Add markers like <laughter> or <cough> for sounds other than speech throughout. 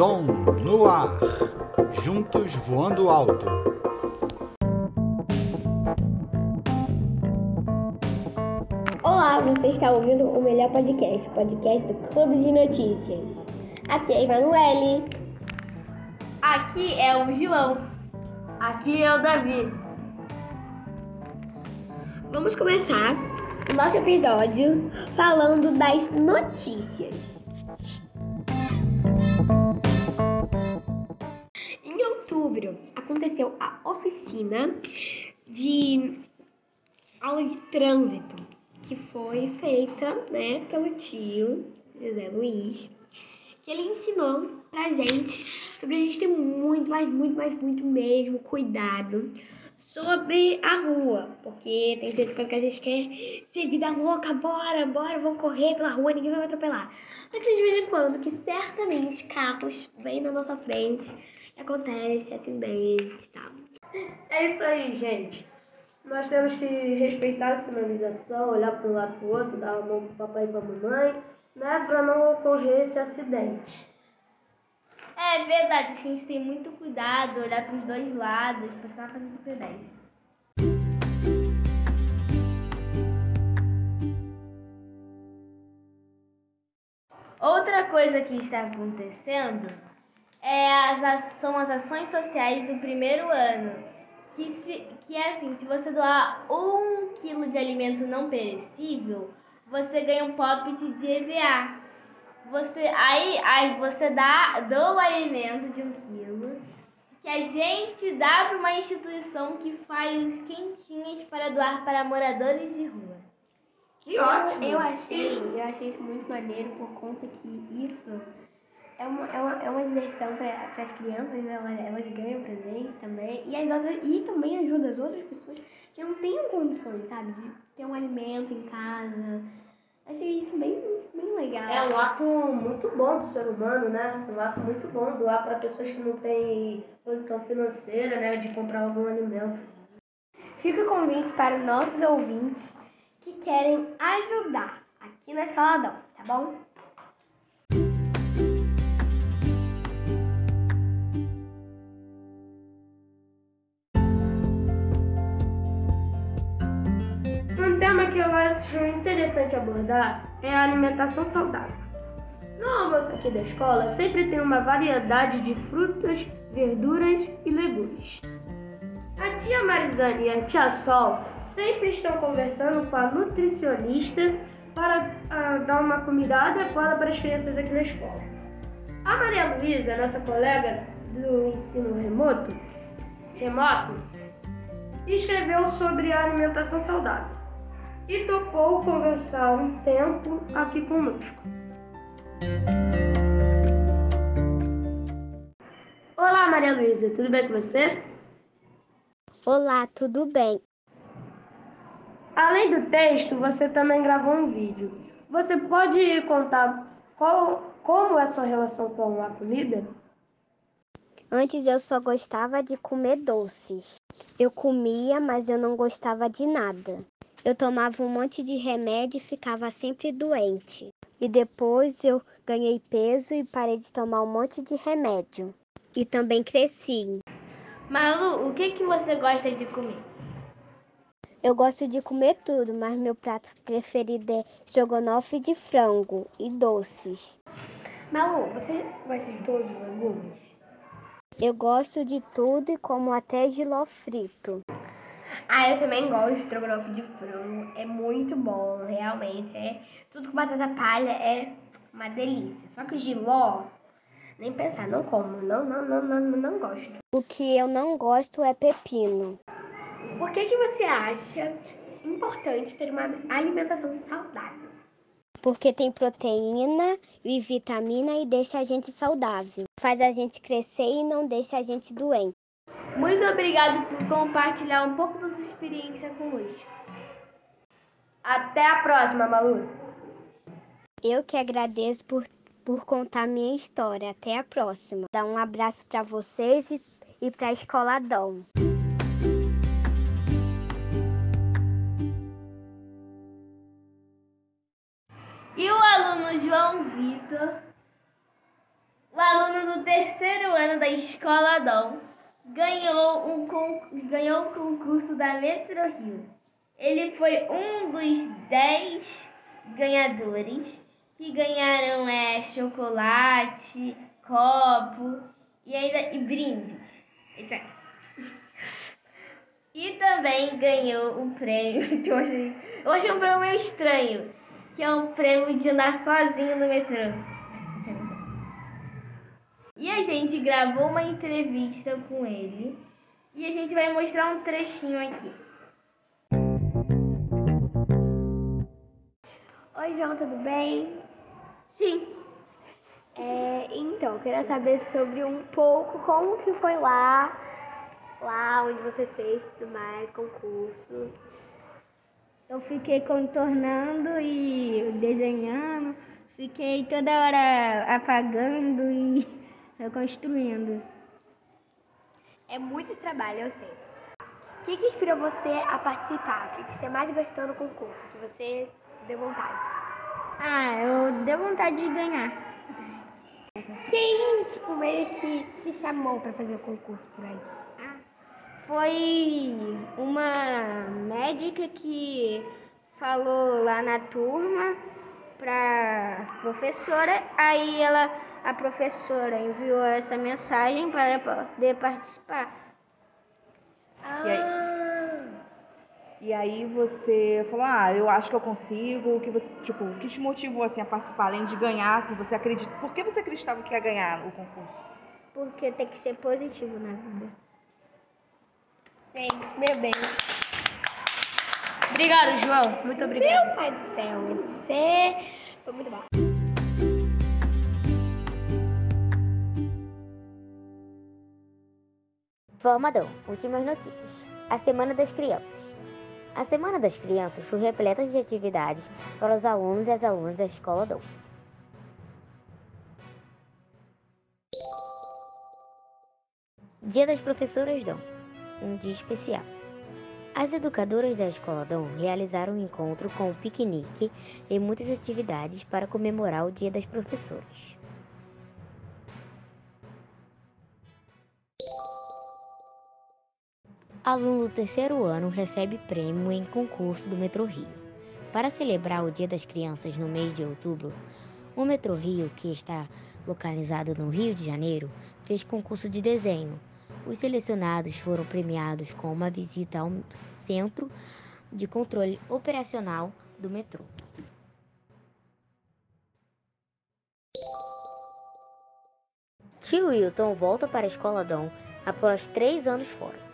Dom no ar. Juntos voando alto. Olá, você está ouvindo o melhor podcast, o podcast do Clube de Notícias. Aqui é a Emanuele. Aqui é o João. Aqui é o Davi. Vamos começar o nosso episódio falando das notícias. Aconteceu a oficina de aula de trânsito que foi feita, né, pelo tio José Luiz, que ele ensinou pra gente sobre a gente ter muito, mas muito, mas muito mesmo cuidado sobre a rua, porque tem coisas que a gente quer ter vida louca, bora, bora, vamos correr pela rua, ninguém vai me atropelar. Só que de vez em quando, que certamente carros vêm na nossa frente acontece acidentes e tal. É isso aí, gente. Nós temos que respeitar a sinalização, olhar para um lado para o outro, dar a mão para o papai e para a mamãe, né, para não ocorrer esse acidente. É verdade, a gente tem muito cuidado, olhar para os dois lados, passar na casa do pedestre. Outra coisa que está acontecendo é as, são as ações sociais do primeiro ano. Que, se, que é assim, se você doar um quilo de alimento não perecível, você ganha um pop de EVA. Você, aí, aí você dá, doa o alimento de um quilo que a gente dá para uma instituição que faz quentinhas para doar para moradores de rua. Que ótimo! Eu achei, eu achei isso muito maneiro por conta que isso é uma, é uma, é uma diversão para as crianças, elas, elas ganham presente também, e, as outras, e também ajuda as outras pessoas que não tenham condições, sabe, de ter um alimento em casa. Achei isso bem, bem legal. É um ato muito bom do ser humano, né? Um ato muito bom doar para pessoas que não têm condição financeira, né, de comprar algum alimento. Fica o convite para os nossos ouvintes que querem ajudar aqui na Escoladão, tá bom? Que eu acho interessante abordar é a alimentação saudável. No almoço aqui da escola sempre tem uma variedade de frutas, verduras e legumes. A tia Marizane e a tia Sol sempre estão conversando com a nutricionista para ah, dar uma comida adequada para as crianças aqui na escola. A Maria Luísa, nossa colega do ensino remoto, remoto, escreveu sobre a alimentação saudável e topou conversar um tempo aqui conosco. Olá, Maria Luísa, tudo bem com você? Olá, tudo bem? Além do texto, você também gravou um vídeo. Você pode contar qual, como é a sua relação com a comida? Antes eu só gostava de comer doces. Eu comia, mas eu não gostava de nada. Eu tomava um monte de remédio e ficava sempre doente. E depois eu ganhei peso e parei de tomar um monte de remédio. E também cresci. Malu, o que, que você gosta de comer? Eu gosto de comer tudo, mas meu prato preferido é estrogonofe de frango e doces. Malu, você gosta de todos os legumes? Eu gosto de tudo e como até giló frito. Ah, eu também gosto de estrogonofe de frango. É muito bom, realmente. É tudo com batata palha é uma delícia. Só que o giló, nem pensar, não como. Não, não, não, não, não gosto. O que eu não gosto é pepino. Por que, que você acha importante ter uma alimentação saudável? Porque tem proteína e vitamina e deixa a gente saudável. Faz a gente crescer e não deixa a gente doente. Muito obrigado por compartilhar um pouco da sua experiência conosco. Até a próxima, Malu. Eu que agradeço por, por contar minha história. Até a próxima. Dá um abraço para vocês e, e para a Escola Dom. E o aluno João Vitor, o aluno do terceiro terceiro ano da Escola Dom, ganhou um, ganhou um concurso da Metro Rio. Ele foi um dos dez ganhadores que ganharam é, chocolate, copo e ainda e brindes. E também ganhou um prêmio <laughs> que eu achei, eu achei um prêmio meio estranho, que é um prêmio de andar sozinho no metrô. E a gente gravou uma entrevista com ele e a gente vai mostrar um trechinho aqui. Oi, João, tudo bem? Sim. É, então, eu queria saber sobre um pouco como que foi lá, lá onde você fez tudo mais, concurso. Eu fiquei contornando e desenhando, fiquei toda hora apagando e <laughs> reconstruindo. É muito trabalho, eu sei. O que, que inspirou você a participar? O que, que você mais gostou no concurso? Que você deu vontade? Ah, eu deu vontade de ganhar. Quem, tipo, meio que te chamou para fazer o concurso por aí? Ah, foi uma médica que falou lá na turma pra professora, aí ela a professora enviou essa mensagem para poder participar. Ah. E, aí, e aí você falou, ah, eu acho que eu consigo, o que você, tipo, o que te motivou assim a participar, além de ganhar, assim, você acredita, por que você acreditava que ia ganhar o concurso? Porque tem que ser positivo na vida. Gente, meu bem. Obrigado, João. Muito obrigado. Meu pai do céu, você foi muito bom. Formadão, últimas notícias. A Semana das Crianças. A Semana das Crianças foi repleta de atividades para os alunos e as alunas da Escola Dom. Dia das Professoras Dom, um dia especial. As educadoras da Escola Dom realizaram um encontro com um piquenique e muitas atividades para comemorar o Dia das Professoras. Aluno do terceiro ano recebe prêmio em concurso do Metro Rio. Para celebrar o Dia das Crianças no mês de outubro, o Metro Rio, que está localizado no Rio de Janeiro, fez concurso de desenho. Os selecionados foram premiados com uma visita ao Centro de Controle Operacional do metrô. Tio Wilton volta para a escola Dom após três anos fora.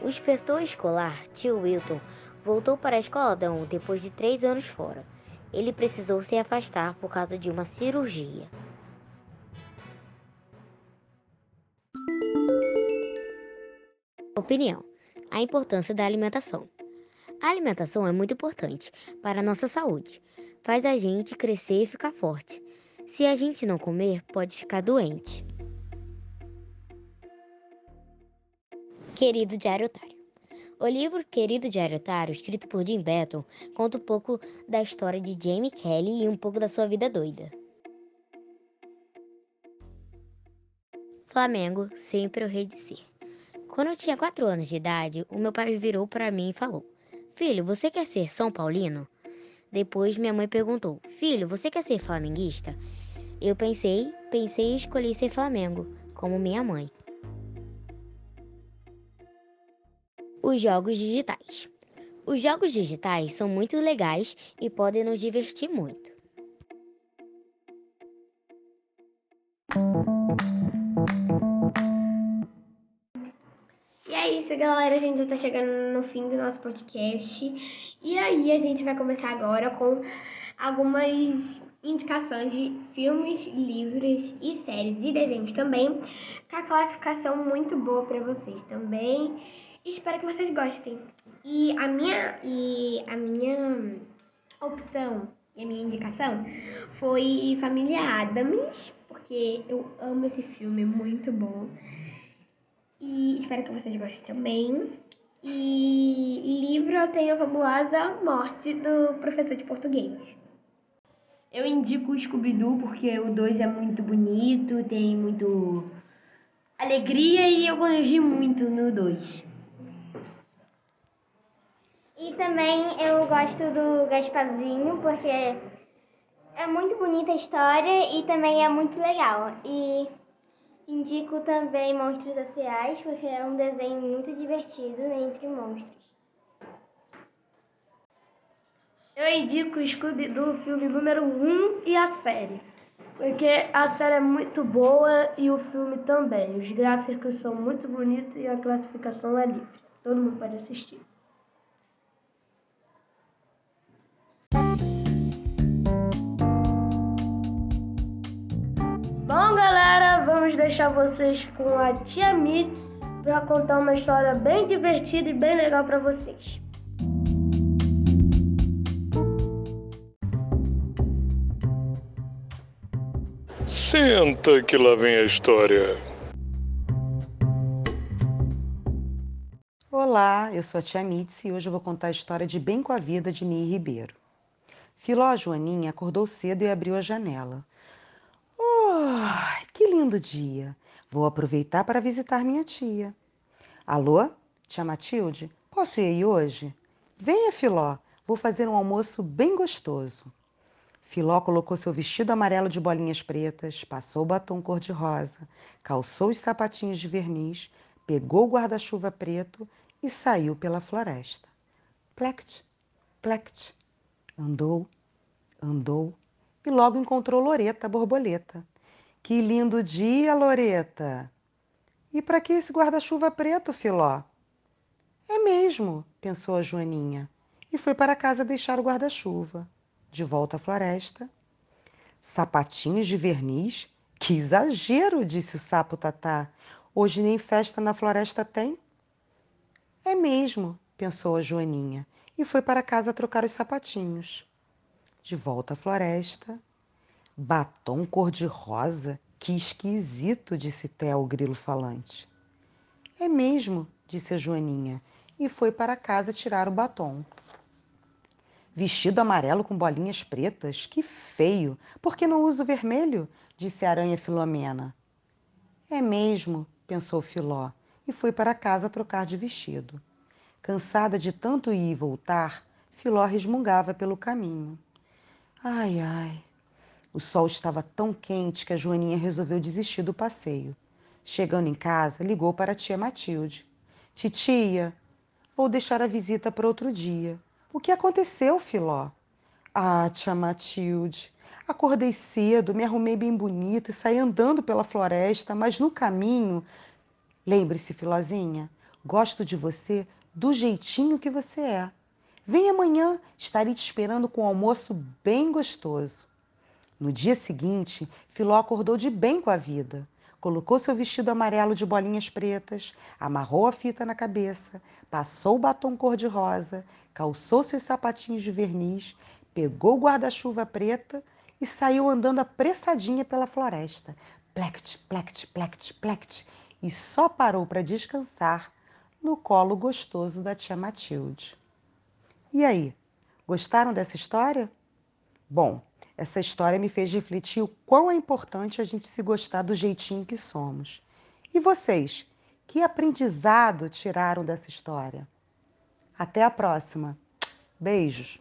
O inspetor escolar, tio Wilton, voltou para a escola Dão depois de três anos fora. Ele precisou se afastar por causa de uma cirurgia. Opinião: A importância da alimentação. A alimentação é muito importante para a nossa saúde. Faz a gente crescer e ficar forte. Se a gente não comer, pode ficar doente. Querido Diário Otário. O livro Querido Diário Otário, escrito por Jim Betton, conta um pouco da história de Jamie Kelly e um pouco da sua vida doida. Flamengo, sempre o rei de ser. Quando eu tinha 4 anos de idade, o meu pai virou para mim e falou: Filho, você quer ser São Paulino? Depois minha mãe perguntou: Filho, você quer ser flamenguista? Eu pensei, pensei e escolhi ser Flamengo, como minha mãe. Os jogos digitais. Os jogos digitais são muito legais e podem nos divertir muito. E é isso, galera. A gente já tá chegando no fim do nosso podcast. E aí, a gente vai começar agora com algumas indicações de filmes, livros e séries e desenhos também, com a classificação muito boa para vocês também. Espero que vocês gostem. E a minha e a minha opção e a minha indicação foi Família Adams, porque eu amo esse filme, muito bom. E espero que vocês gostem também. E livro eu tenho a fabulosa Morte do Professor de Português. Eu indico o Scooby-Doo porque o 2 é muito bonito, tem muito alegria e eu ri muito no 2. E também eu gosto do Gasparzinho porque é muito bonita a história e também é muito legal. E indico também Monstros Sociais porque é um desenho muito divertido entre monstros. Eu indico o Scooby-Doo, filme número 1 e a série. Porque a série é muito boa e o filme também. Os gráficos são muito bonitos e a classificação é livre. Todo mundo pode assistir. Deixar vocês com a Tia Mitz para contar uma história bem divertida e bem legal para vocês. Senta que lá vem a história. Olá, eu sou a Tia Mitzi e hoje eu vou contar a história de Bem com a Vida de Ney Ribeiro. Filó Joaninha acordou cedo e abriu a janela. Oh, que lindo dia! Vou aproveitar para visitar minha tia. Alô, tia Matilde? Posso ir aí hoje? Venha, Filó, vou fazer um almoço bem gostoso. Filó colocou seu vestido amarelo de bolinhas pretas, passou o batom cor-de-rosa, calçou os sapatinhos de verniz, pegou o guarda-chuva preto e saiu pela floresta. Plect, plect. Andou, andou e logo encontrou Loreta, a borboleta. Que lindo dia, Loreta! E para que esse guarda-chuva preto, Filó? É mesmo, pensou a Joaninha, e foi para casa deixar o guarda-chuva de volta à floresta. Sapatinhos de verniz? Que exagero, disse o sapo Tatá. Hoje nem festa na floresta tem? É mesmo, pensou a Joaninha, e foi para casa trocar os sapatinhos. De volta à floresta. Batom cor-de-rosa? Que esquisito, disse Theo, o grilo falante. É mesmo, disse a Joaninha, e foi para casa tirar o batom. Vestido amarelo com bolinhas pretas? Que feio! Por que não uso vermelho? disse a aranha Filomena. É mesmo, pensou Filó, e foi para casa trocar de vestido. Cansada de tanto ir e voltar, Filó resmungava pelo caminho. Ai, ai. O sol estava tão quente que a Joaninha resolveu desistir do passeio. Chegando em casa, ligou para a tia Matilde. Titia, vou deixar a visita para outro dia. O que aconteceu, Filó? Ah, tia Matilde, acordei cedo, me arrumei bem bonita e saí andando pela floresta, mas no caminho. Lembre-se, Filózinha, gosto de você do jeitinho que você é. Vem amanhã, estarei te esperando com um almoço bem gostoso. No dia seguinte, Filó acordou de bem com a vida colocou seu vestido amarelo de bolinhas pretas, amarrou a fita na cabeça, passou o batom cor-de-rosa, calçou seus sapatinhos de verniz, pegou o guarda-chuva preta e saiu andando apressadinha pela floresta. Plect, plect, plect, plect. E só parou para descansar no colo gostoso da tia Matilde. E aí, gostaram dessa história? Bom, essa história me fez refletir o quão é importante a gente se gostar do jeitinho que somos. E vocês, que aprendizado tiraram dessa história? Até a próxima. Beijos.